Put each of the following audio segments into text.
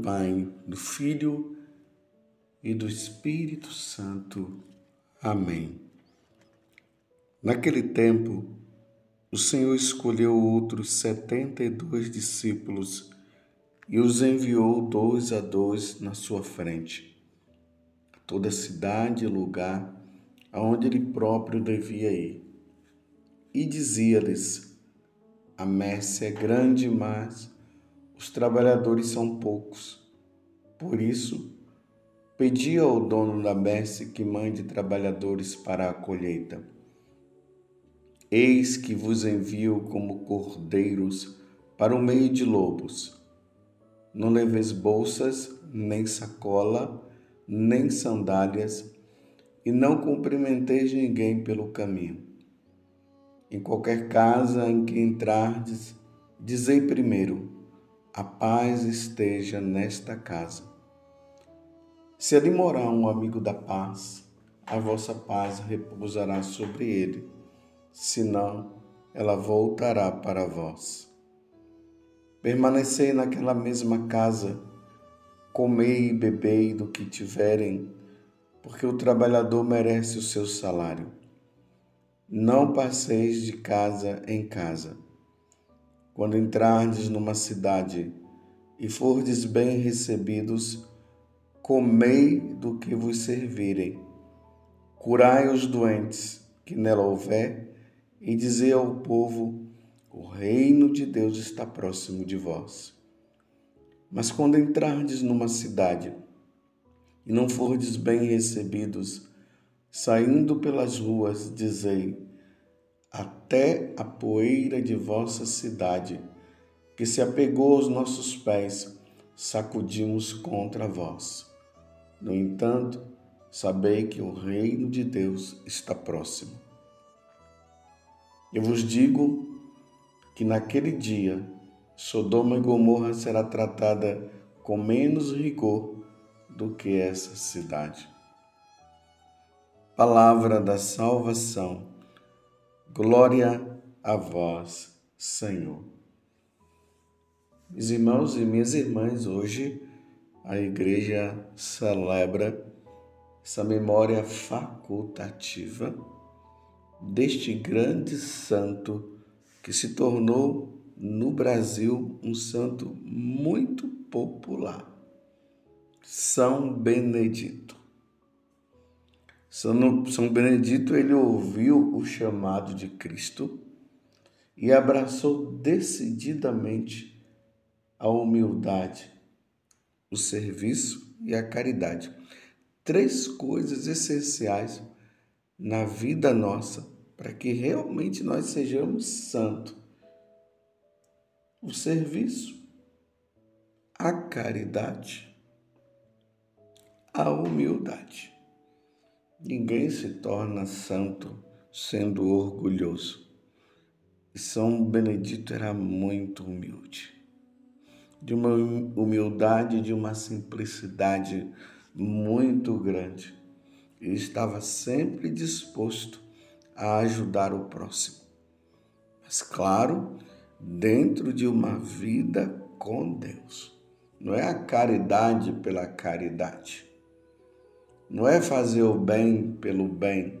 Do Pai, do Filho e do Espírito Santo. Amém. Naquele tempo, o Senhor escolheu outros setenta e dois discípulos e os enviou dois a dois na sua frente, a toda cidade e lugar aonde ele próprio devia ir. E dizia-lhes: A messe é grande, mas os trabalhadores são poucos. Por isso, pedi ao dono da messe que mande trabalhadores para a colheita. Eis que vos envio como cordeiros para o meio de lobos. Não leveis bolsas, nem sacola, nem sandálias, e não cumprimenteis ninguém pelo caminho. Em qualquer casa em que entrardes, dizei primeiro: a paz esteja nesta casa. Se ali morar um amigo da paz, a vossa paz repousará sobre ele, senão ela voltará para vós. Permanecei naquela mesma casa, comei e bebei do que tiverem, porque o trabalhador merece o seu salário. Não passeis de casa em casa quando entrardes numa cidade e fordes bem recebidos, comei do que vos servirem. Curai os doentes que nela houver, e dizei ao povo: o reino de Deus está próximo de vós. Mas quando entrardes numa cidade e não fordes bem recebidos, saindo pelas ruas, dizei: até a poeira de vossa cidade, que se apegou aos nossos pés, sacudimos contra vós. No entanto, sabei que o reino de Deus está próximo. Eu vos digo que naquele dia Sodoma e Gomorra será tratada com menos rigor do que essa cidade. Palavra da salvação Glória a vós, Senhor. Meus irmãos e minhas irmãs, hoje a igreja celebra essa memória facultativa deste grande santo que se tornou no Brasil um santo muito popular, São Benedito. São Benedito ele ouviu o chamado de Cristo e abraçou decididamente a humildade, o serviço e a caridade. Três coisas essenciais na vida nossa para que realmente nós sejamos santos: o serviço, a caridade, a humildade. Ninguém se torna santo sendo orgulhoso. E São Benedito era muito humilde, de uma humildade, de uma simplicidade muito grande. E estava sempre disposto a ajudar o próximo. Mas, claro, dentro de uma vida com Deus. Não é a caridade pela caridade não é fazer o bem pelo bem,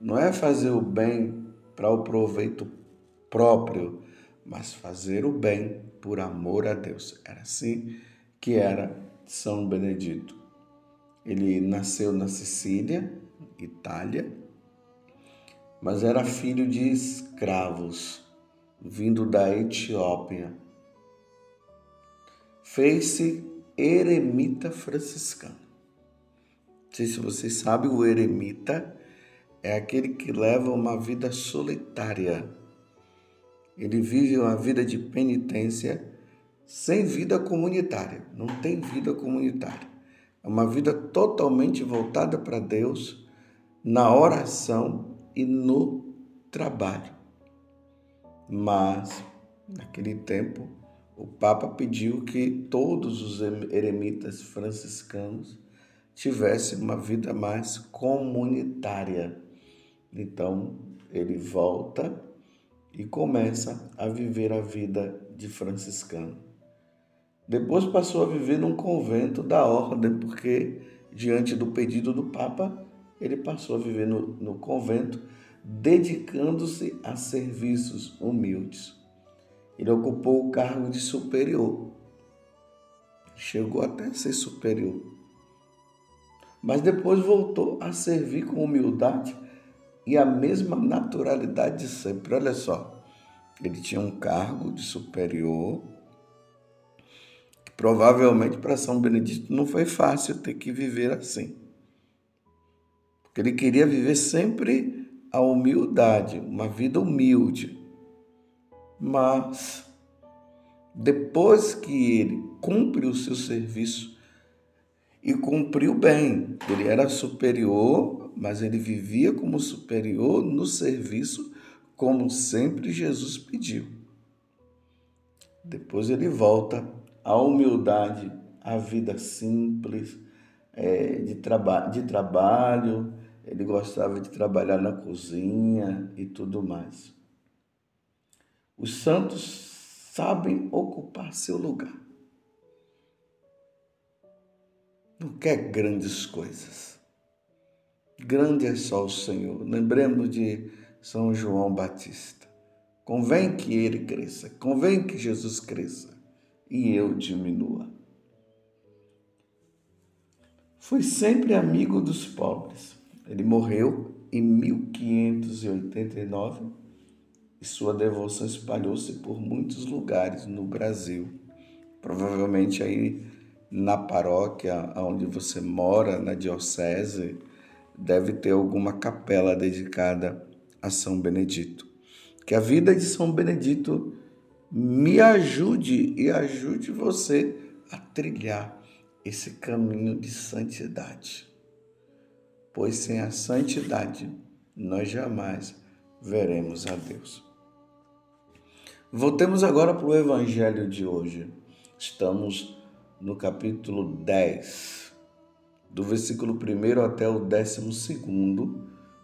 não é fazer o bem para o proveito próprio, mas fazer o bem por amor a Deus. Era assim que era São Benedito. Ele nasceu na Sicília, Itália, mas era filho de escravos, vindo da Etiópia. Fez-se eremita franciscano. Não sei se vocês sabem, o eremita é aquele que leva uma vida solitária. Ele vive uma vida de penitência sem vida comunitária. Não tem vida comunitária. É uma vida totalmente voltada para Deus na oração e no trabalho. Mas, naquele tempo, o Papa pediu que todos os eremitas franciscanos tivesse uma vida mais comunitária. Então, ele volta e começa a viver a vida de franciscano. Depois passou a viver num convento da ordem, porque, diante do pedido do Papa, ele passou a viver no, no convento, dedicando-se a serviços humildes. Ele ocupou o cargo de superior. Chegou até a ser superior. Mas depois voltou a servir com humildade e a mesma naturalidade de sempre. Olha só, ele tinha um cargo de superior Provavelmente para São Benedito não foi fácil ter que viver assim. Porque ele queria viver sempre a humildade, uma vida humilde. Mas depois que ele cumpre o seu serviço e cumpriu bem, ele era superior, mas ele vivia como superior no serviço, como sempre Jesus pediu. Depois ele volta a humildade, a vida simples, é, de, traba de trabalho, ele gostava de trabalhar na cozinha e tudo mais. Os santos sabem ocupar seu lugar. Não quer grandes coisas. Grande é só o Senhor. Lembremos de São João Batista. Convém que ele cresça, convém que Jesus cresça e eu diminua. Fui sempre amigo dos pobres. Ele morreu em 1589 e sua devoção espalhou-se por muitos lugares no Brasil. Provavelmente aí na paróquia onde você mora, na diocese, deve ter alguma capela dedicada a São Benedito. Que a vida de São Benedito me ajude e ajude você a trilhar esse caminho de santidade. Pois sem a santidade nós jamais veremos a Deus. Voltemos agora para o Evangelho de hoje. Estamos no capítulo 10, do versículo 1 até o 12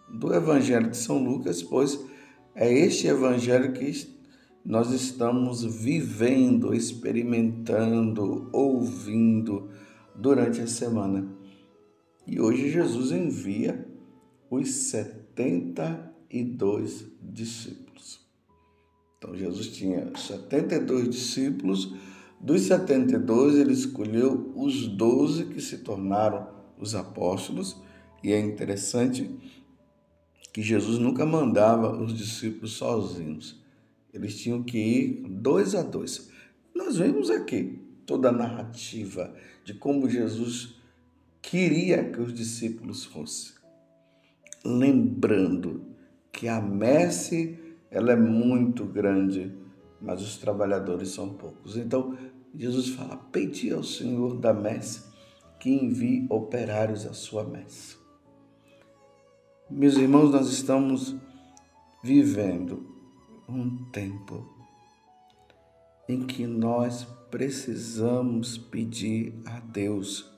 do Evangelho de São Lucas, pois é este Evangelho que nós estamos vivendo, experimentando, ouvindo durante a semana. E hoje Jesus envia os 72 discípulos. Então Jesus tinha 72 discípulos, dos 72 ele escolheu os 12 que se tornaram os apóstolos, e é interessante que Jesus nunca mandava os discípulos sozinhos eles tinham que ir dois a dois. Nós vemos aqui toda a narrativa de como Jesus queria que os discípulos fossem. Lembrando que a messe ela é muito grande, mas os trabalhadores são poucos. Então, Jesus fala: Pedi ao Senhor da messe que envie operários à sua messe. Meus irmãos, nós estamos vivendo um tempo em que nós precisamos pedir a Deus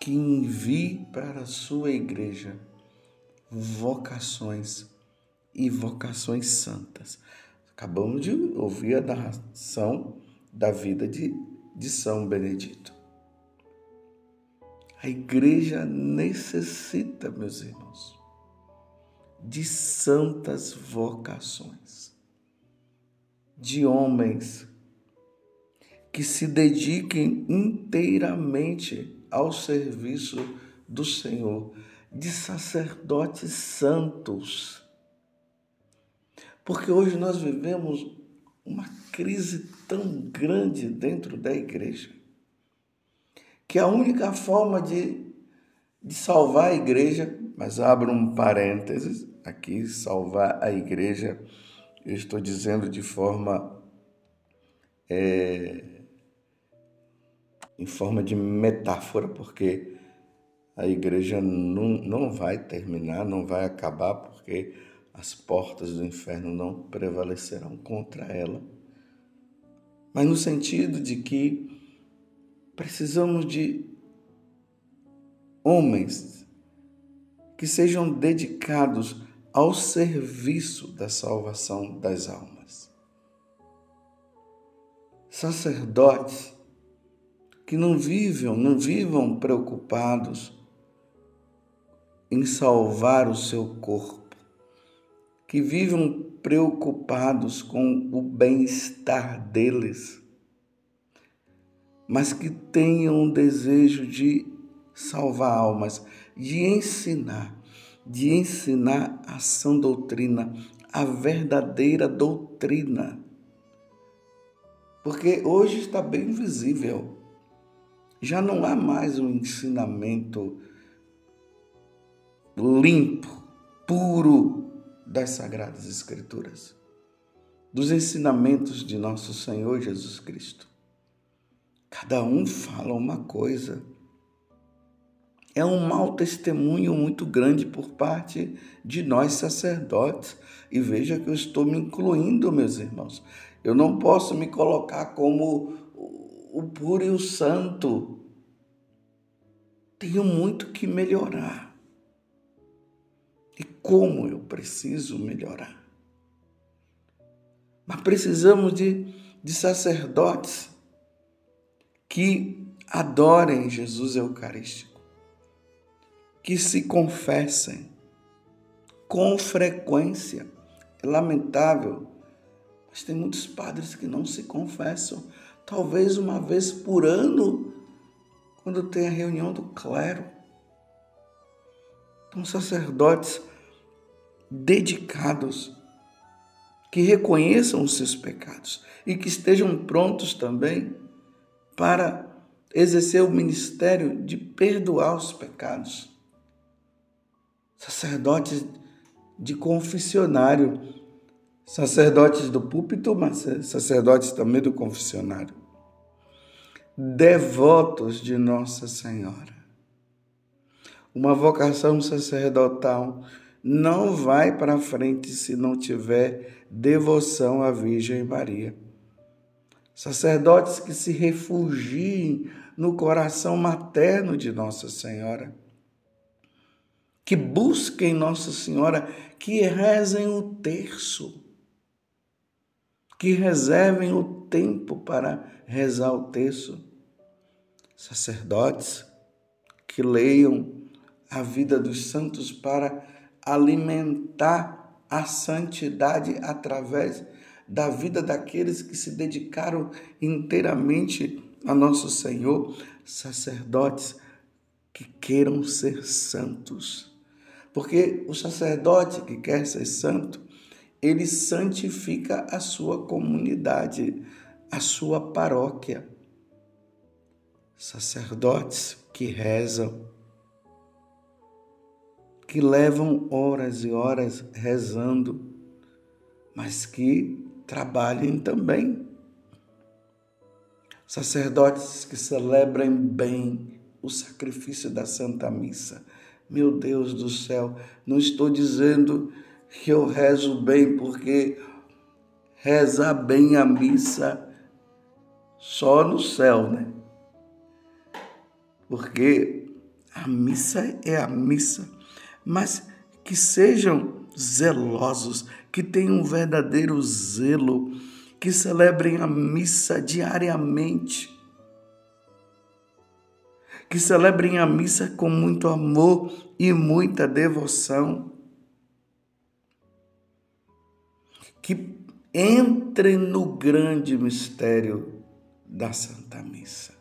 que envie para a sua igreja vocações e vocações santas. Acabamos de ouvir a narração da vida de, de São Benedito. A igreja necessita, meus irmãos, de santas vocações, de homens que se dediquem inteiramente ao serviço do Senhor, de sacerdotes santos. Porque hoje nós vivemos uma crise tão grande dentro da igreja, que a única forma de, de salvar a igreja, mas abro um parênteses, aqui salvar a igreja, eu estou dizendo de forma. É, em forma de metáfora, porque a igreja não, não vai terminar, não vai acabar, porque as portas do inferno não prevalecerão contra ela. Mas no sentido de que precisamos de homens que sejam dedicados ao serviço da salvação das almas. sacerdotes que não vivam, não vivam preocupados em salvar o seu corpo, que vivam preocupados com o bem-estar deles, mas que tenham um desejo de salvar almas, de ensinar, de ensinar a sã doutrina, a verdadeira doutrina. Porque hoje está bem visível. Já não há mais um ensinamento limpo, puro das Sagradas Escrituras, dos ensinamentos de nosso Senhor Jesus Cristo. Cada um fala uma coisa. É um mau testemunho muito grande por parte de nós sacerdotes. E veja que eu estou me incluindo, meus irmãos. Eu não posso me colocar como o puro e o santo. Tenho muito que melhorar e como eu preciso melhorar. Mas precisamos de, de sacerdotes que adorem Jesus Eucarístico, que se confessem com frequência. É lamentável, mas tem muitos padres que não se confessam, talvez uma vez por ano, quando tem a reunião do clero. São sacerdotes dedicados, que reconheçam os seus pecados e que estejam prontos também para exercer o ministério de perdoar os pecados. Sacerdotes de confessionário, sacerdotes do púlpito, mas sacerdotes também do confessionário. Devotos de Nossa Senhora uma vocação sacerdotal não vai para frente se não tiver devoção à Virgem Maria. Sacerdotes que se refugiem no coração materno de Nossa Senhora, que busquem Nossa Senhora, que rezem o terço, que reservem o tempo para rezar o terço. Sacerdotes que leiam a vida dos santos para alimentar a santidade através da vida daqueles que se dedicaram inteiramente a nosso Senhor, sacerdotes que queiram ser santos. Porque o sacerdote que quer ser santo, ele santifica a sua comunidade, a sua paróquia. Sacerdotes que rezam, que levam horas e horas rezando, mas que trabalhem também. Sacerdotes que celebrem bem o sacrifício da Santa Missa. Meu Deus do céu, não estou dizendo que eu rezo bem, porque rezar bem a missa só no céu, né? Porque a missa é a missa mas que sejam zelosos, que tenham um verdadeiro zelo, que celebrem a missa diariamente, que celebrem a missa com muito amor e muita devoção, que entrem no grande mistério da Santa Missa.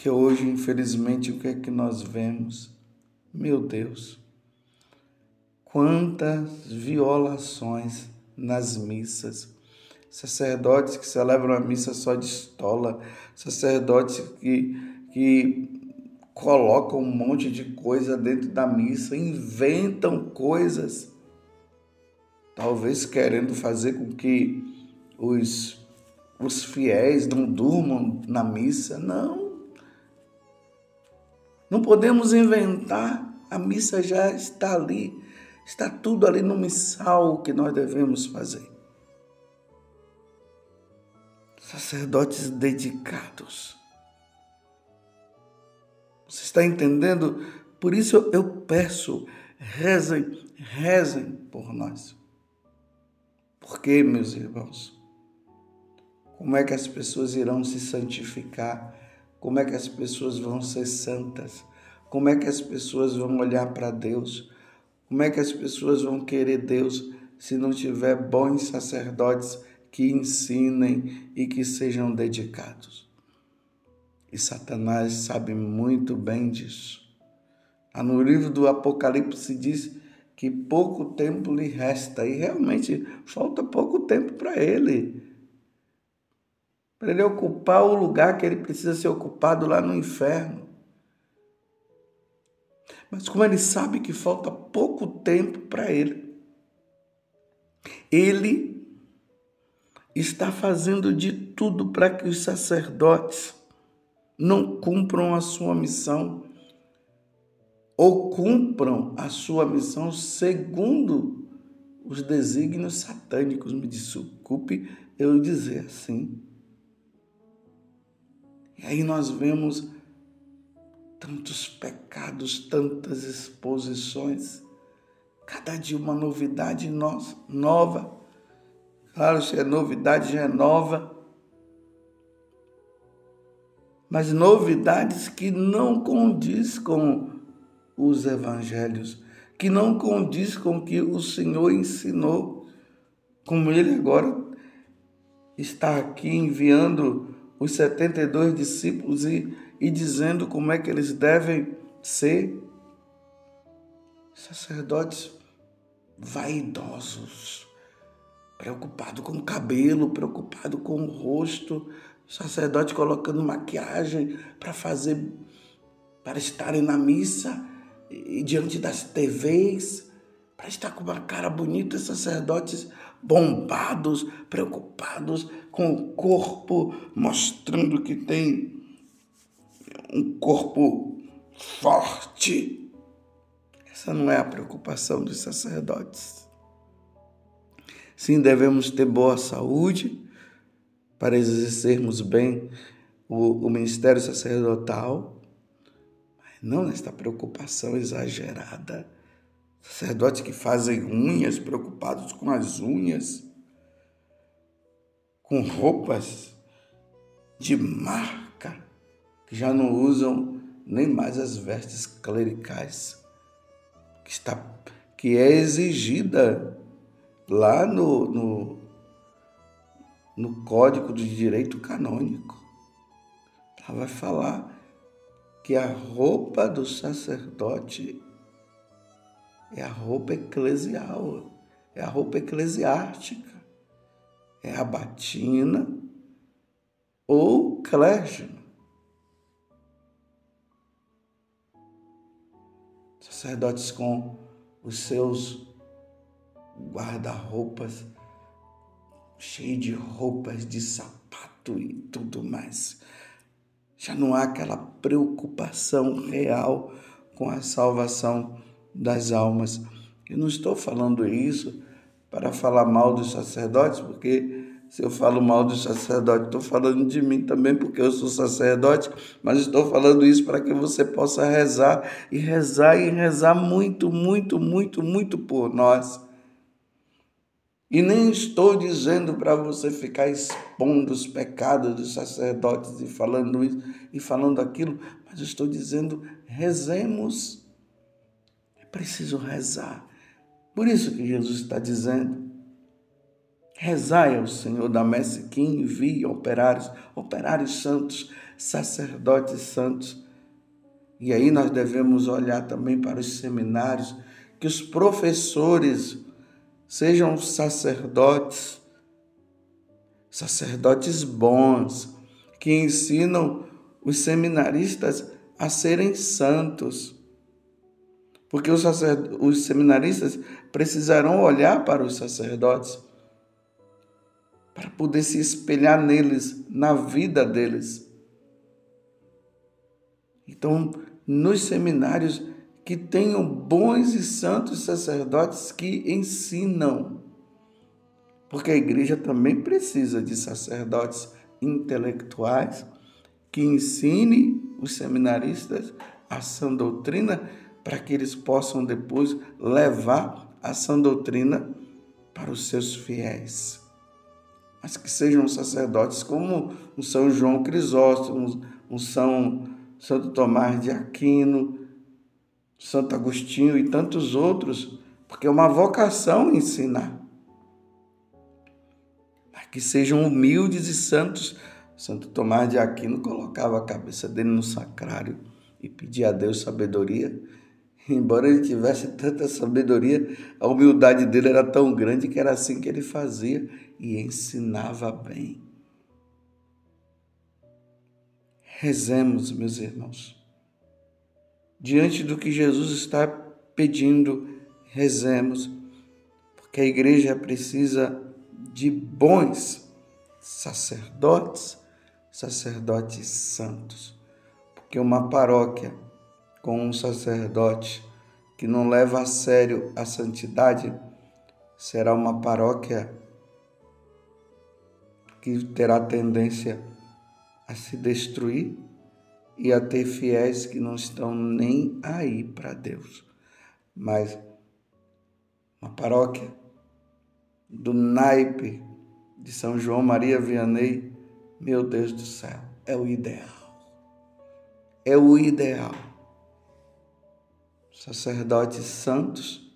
Que hoje, infelizmente, o que é que nós vemos? Meu Deus, quantas violações nas missas. Sacerdotes que celebram a missa só de estola, sacerdotes que, que colocam um monte de coisa dentro da missa, inventam coisas, talvez querendo fazer com que os, os fiéis não durmam na missa. Não, não podemos inventar, a missa já está ali, está tudo ali no missal que nós devemos fazer. Sacerdotes dedicados. Você está entendendo? Por isso eu peço, rezem, rezem por nós. Por quê, meus irmãos? Como é que as pessoas irão se santificar? Como é que as pessoas vão ser santas? Como é que as pessoas vão olhar para Deus? Como é que as pessoas vão querer Deus se não tiver bons sacerdotes que ensinem e que sejam dedicados? E Satanás sabe muito bem disso. No livro do Apocalipse diz que pouco tempo lhe resta e realmente falta pouco tempo para ele para ele ocupar o lugar que ele precisa ser ocupado lá no inferno. Mas como ele sabe que falta pouco tempo para ele, ele está fazendo de tudo para que os sacerdotes não cumpram a sua missão ou cumpram a sua missão segundo os desígnios satânicos. Me desculpe eu dizer assim. E aí nós vemos tantos pecados, tantas exposições, cada dia uma novidade nova. Claro, se é novidade, já é nova. Mas novidades que não condiz com os evangelhos, que não condiz com o que o Senhor ensinou, como ele agora está aqui enviando os 72 discípulos e, e dizendo como é que eles devem ser sacerdotes vaidosos, preocupado com o cabelo, preocupado com o rosto, sacerdote colocando maquiagem para fazer, para estarem na missa e diante das TVs, para estar com uma cara bonita, sacerdotes bombados, preocupados com o corpo, mostrando que tem um corpo forte. Essa não é a preocupação dos sacerdotes. Sim, devemos ter boa saúde para exercermos bem o, o ministério sacerdotal, mas não nesta preocupação exagerada Sacerdotes que fazem unhas, preocupados com as unhas, com roupas de marca, que já não usam nem mais as vestes clericais, que, está, que é exigida lá no, no, no Código de Direito Canônico. Ela vai falar que a roupa do sacerdote é a roupa eclesial, é a roupa eclesiástica, é a batina ou clérigno. Sacerdotes com os seus guarda-roupas cheios de roupas de sapato e tudo mais. Já não há aquela preocupação real com a salvação das almas. Eu não estou falando isso para falar mal dos sacerdotes, porque se eu falo mal dos sacerdotes, estou falando de mim também, porque eu sou sacerdote, mas estou falando isso para que você possa rezar e rezar e rezar muito, muito, muito, muito por nós. E nem estou dizendo para você ficar expondo os pecados dos sacerdotes e falando isso e falando aquilo, mas estou dizendo rezemos preciso rezar. Por isso que Jesus está dizendo: rezai ao Senhor da messe que envie operários, operários santos, sacerdotes santos. E aí nós devemos olhar também para os seminários, que os professores sejam sacerdotes, sacerdotes bons, que ensinam os seminaristas a serem santos porque os, os seminaristas precisarão olhar para os sacerdotes para poder se espelhar neles, na vida deles. Então, nos seminários, que tenham bons e santos sacerdotes que ensinam. Porque a igreja também precisa de sacerdotes intelectuais que ensinem os seminaristas a sã doutrina para que eles possam depois levar a sã doutrina para os seus fiéis. Mas que sejam sacerdotes como o São João Crisóstomo, o São Santo Tomás de Aquino, Santo Agostinho e tantos outros, porque é uma vocação ensinar. Mas que sejam humildes e santos. Santo Tomás de Aquino colocava a cabeça dele no sacrário e pedia a Deus sabedoria. Embora ele tivesse tanta sabedoria, a humildade dele era tão grande que era assim que ele fazia e ensinava bem. Rezemos, meus irmãos. Diante do que Jesus está pedindo, rezemos, porque a igreja precisa de bons sacerdotes, sacerdotes santos. Porque uma paróquia com um sacerdote que não leva a sério a santidade será uma paróquia que terá tendência a se destruir e a ter fiéis que não estão nem aí para Deus. Mas uma paróquia do naipe de São João Maria Vianney, meu Deus do céu, é o ideal. É o ideal. Sacerdotes santos,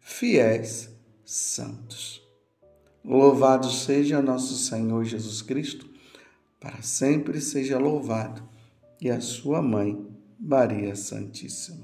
fiéis santos. Louvado seja nosso Senhor Jesus Cristo, para sempre seja louvado, e a sua mãe, Maria Santíssima.